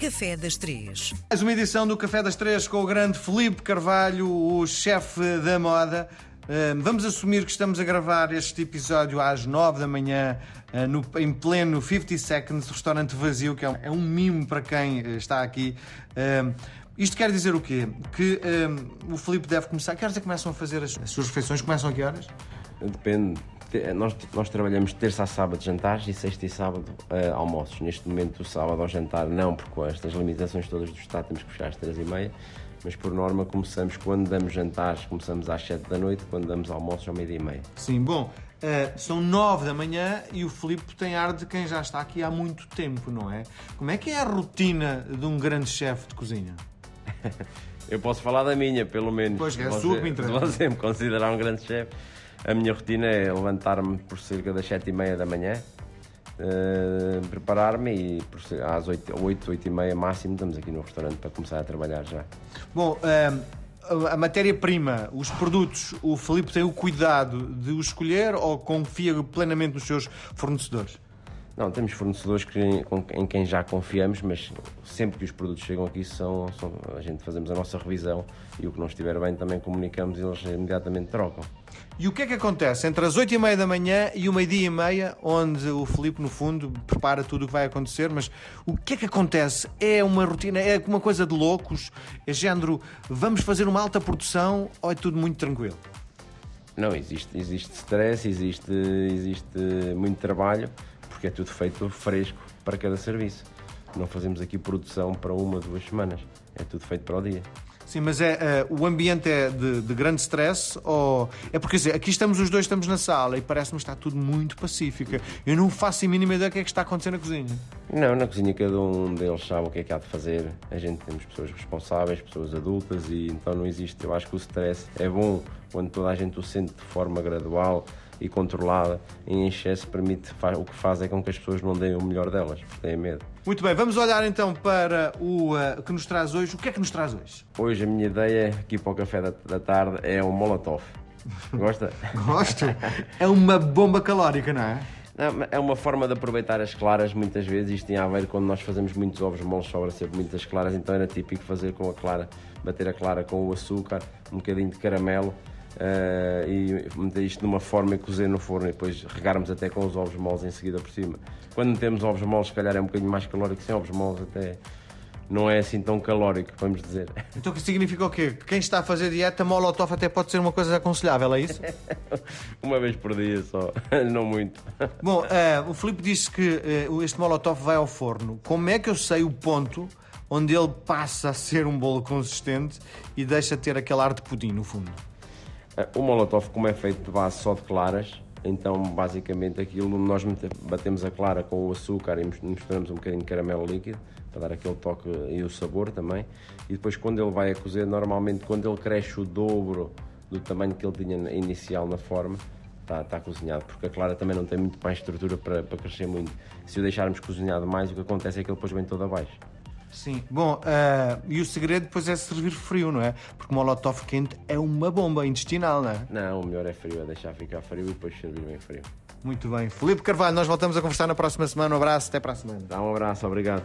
Café das Três. Mais uma edição do Café das Três com o grande Felipe Carvalho, o chefe da moda. Uh, Vamos assumir que estamos a gravar este episódio às 9 da manhã, uh, no- em pleno 50 Seconds, restaurante vazio, que é um, é um mimo para quem uh, está aqui. Uh, Isto quer dizer o quê? Que uh, o Felipe deve começar. Que horas é que começam a fazer as, as suas refeições? Começam a que horas? Depende. Nós, nós trabalhamos terça a sábado jantares e sexta e sábado eh, almoços. Neste momento, o sábado ao jantar, não, porque com estas limitações todas do Estado temos que fechar às três e meia. Mas por norma, começamos quando damos jantares, começamos às sete da noite, quando damos almoços ao meio-dia e meia. Sim, bom, uh, são 9 da manhã e o Filipe tem ar de quem já está aqui há muito tempo, não é? Como é que é a rotina de um grande chefe de cozinha? Eu posso falar da minha, pelo menos. Pois, é a sua que me interessa. Você me considerar um grande chefe, a minha rotina é levantar-me por cerca das sete e meia da manhã, eh, preparar-me e por às oito, oito, oito e meia máximo estamos aqui no restaurante para começar a trabalhar já. Bom, uh, a matéria-prima, os produtos, o Filipe tem o cuidado de os escolher ou confia plenamente nos seus fornecedores? Não, temos fornecedores que- em quem já confiamos, mas sempre que os produtos chegam aqui são, são- a gente fazemos a nossa revisão e o que não estiver bem também comunicamos e eles imediatamente trocam. E o que é que acontece entre as 8 e meia da manhã e o meio-dia e meia, onde o Filipe, no fundo, prepara tudo o que vai acontecer, mas o que é que acontece? É uma rotina, é uma coisa de loucos? É género, vamos fazer uma alta produção ou é tudo muito tranquilo? Não, existe, existe stress, existe, existe muito trabalho, porque é tudo feito fresco para cada serviço. Não fazemos aqui produção para uma, duas semanas. É tudo feito para o dia. Sim, mas é, eh, o ambiente é de, de grande stress ou... É porque, dizer, aqui estamos os dois, estamos na sala e parece-me que está tudo muito pacífico. Eu não faço a mínima ideia do que é que está acontecendo na cozinha. Não, na cozinha cada um deles sabe o que é que há de fazer. A gente temos pessoas responsáveis, pessoas adultas e então não existe. Eu acho que o stress é bom quando toda a gente o sente de forma gradual e controlada. Em excesso permite, fa- o que faz é com que as pessoas não deem o melhor delas, porque têm medo. Muito bem, vamos olhar então para o eh, que nos traz hoje. O que é que nos traz hoje? Hoje a minha ideia aqui para o café da, da tarde é um molotov. Gosta? Gosto. É uma bomba calórica, não é? É uma forma de aproveitar as claras muitas vezes. Isto tem a ver quando nós fazemos muitos ovos moles, sobra sempre muitas claras, então era típico fazer com a clara, bater a clara com o açúcar, um bocadinho de caramelo eh, e meter isto numa forma e cozer no forno e depois regarmos até com os ovos moles em seguida por cima. Quando metemos ovos moles, se calhar é um bocadinho mais calórico, sem ovos moles até não é assim tão calórico, vamos dizer. Então que significa o quê? Que Quem está a fazer dieta, molotov até pode ser uma coisa aconselhável, é isso? Uma vez por dia só, não muito. Bom, eh, o Filipe disse que eh, este molotov vai ao forno. Como é que eu sei o ponto onde ele passa a ser um bolo consistente e deixa de ter aquele ar de pudim no fundo? Eh, O molotov, como é feito de base só de claras, então basicamente aquilo nós batemos a clara com o açúcar e mis- misturamos um bocadinho de caramelo líquido para dar aquele toque e o sabor também. E depois quando ele vai a cozer, normalmente quando ele cresce o dobro do tamanho que ele tinha inicial na forma, está, está cozinhado, porque a clara também não tem muito mais estrutura para, para crescer muito. Se o deixarmos cozinhado mais, o que acontece é que ele depois vem todo abaixo. Sim. Bom, eh, e o segredo depois é servir frio, não é? Porque molotov quente é uma bomba intestinal, não é? Não, o melhor é frio, é deixar ficar frio e depois servir bem frio. Muito bem. Filipe Carvalho, nós voltamos a conversar na próxima semana. Um abraço, até para a semana. Dá um abraço, obrigado.